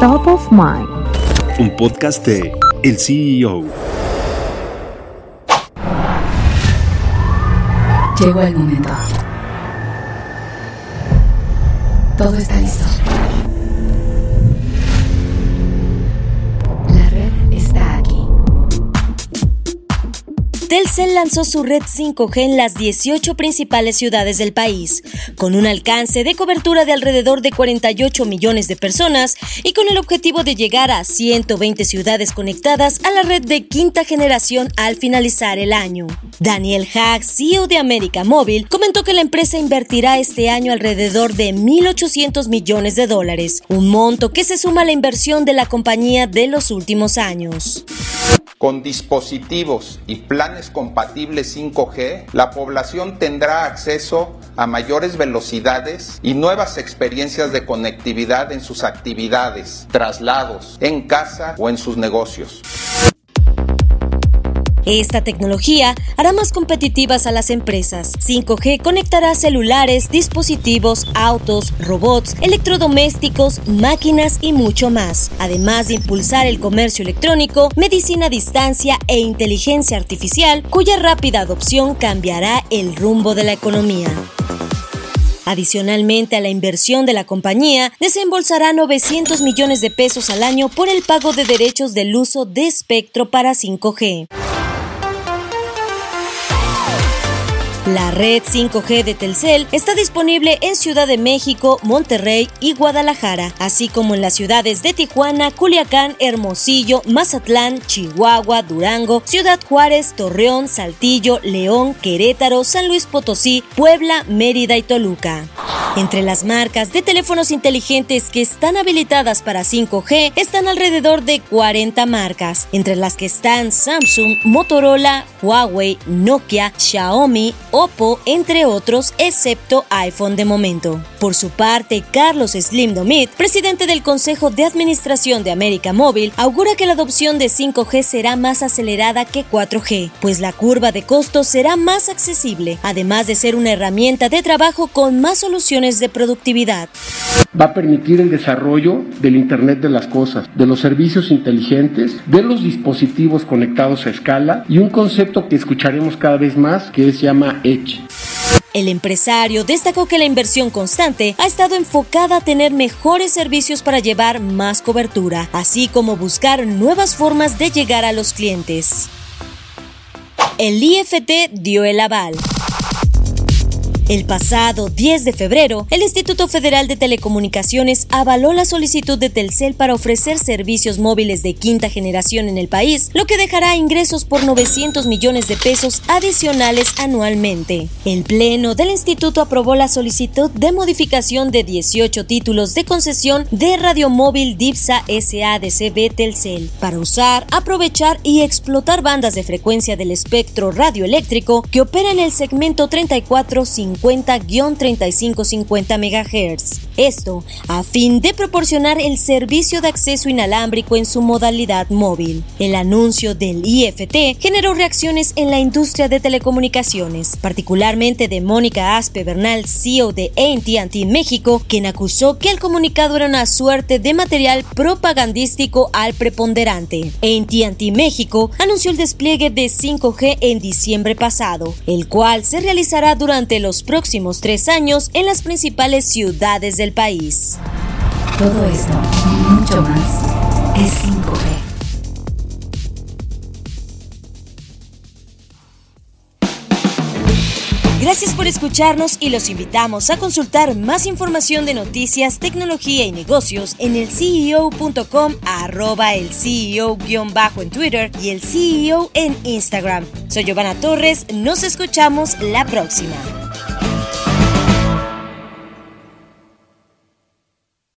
Top of Mind. Un podcast de El CEO. Llegó el momento. Todo está listo. Telcel lanzó su red 5G en las 18 principales ciudades del país, con un alcance de cobertura de alrededor de 48 millones de personas y con el objetivo de llegar a 120 ciudades conectadas a la red de quinta generación al finalizar el año. Daniel Haag, CEO de América Móvil, comentó que la empresa invertirá este año alrededor de 1.800 millones de dólares, un monto que se suma a la inversión de la compañía de los últimos años. Con dispositivos y planes compatibles 5G, la población tendrá acceso a mayores velocidades y nuevas experiencias de conectividad en sus actividades, traslados, en casa o en sus negocios. Esta tecnología hará más competitivas a las empresas. 5G conectará celulares, dispositivos, autos, robots, electrodomésticos, máquinas y mucho más, además de impulsar el comercio electrónico, medicina a distancia e inteligencia artificial, cuya rápida adopción cambiará el rumbo de la economía. Adicionalmente a la inversión de la compañía, desembolsará 900 millones de pesos al año por el pago de derechos del uso de espectro para 5G. La red 5G de Telcel está disponible en Ciudad de México, Monterrey y Guadalajara, así como en las ciudades de Tijuana, Culiacán, Hermosillo, Mazatlán, Chihuahua, Durango, Ciudad Juárez, Torreón, Saltillo, León, Querétaro, San Luis Potosí, Puebla, Mérida y Toluca. Entre las marcas de teléfonos inteligentes que están habilitadas para 5G están alrededor de 40 marcas, entre las que están Samsung, Motorola, Huawei, Nokia, Xiaomi, Oppo, entre otros, excepto iPhone de momento. Por su parte, Carlos Slim Domit, presidente del Consejo de Administración de América Móvil, augura que la adopción de 5G será más acelerada que 4G, pues la curva de costos será más accesible, además de ser una herramienta de trabajo con más soluciones de productividad. Va a permitir el desarrollo del Internet de las Cosas, de los servicios inteligentes, de los dispositivos conectados a escala y un concepto que escucharemos cada vez más que se llama El empresario destacó que la inversión constante ha estado enfocada a tener mejores servicios para llevar más cobertura, así como buscar nuevas formas de llegar a los clientes. El IFT dio el aval. El pasado 10 de febrero, el Instituto Federal de Telecomunicaciones avaló la solicitud de Telcel para ofrecer servicios móviles de quinta generación en el país, lo que dejará ingresos por 900 millones de pesos adicionales anualmente. El Pleno del Instituto aprobó la solicitud de modificación de 18 títulos de concesión de radiomóvil DIPSA SADCB Telcel para usar, aprovechar y explotar bandas de frecuencia del espectro radioeléctrico que opera en el segmento 3450 50-3550 MHz. Esto a fin de proporcionar el servicio de acceso inalámbrico en su modalidad móvil. El anuncio del IFT generó reacciones en la industria de telecomunicaciones, particularmente de Mónica Aspe Bernal, CEO de AT&T México, quien acusó que el comunicado era una suerte de material propagandístico al preponderante. AT&T México anunció el despliegue de 5G en diciembre pasado, el cual se realizará durante los próximos tres años en las principales ciudades del país. Todo esto y mucho más es 5G. Gracias por escucharnos y los invitamos a consultar más información de noticias, tecnología y negocios en el CEO.com, arroba el CEO-bajo en Twitter y el CEO en Instagram. Soy Giovanna Torres, nos escuchamos la próxima.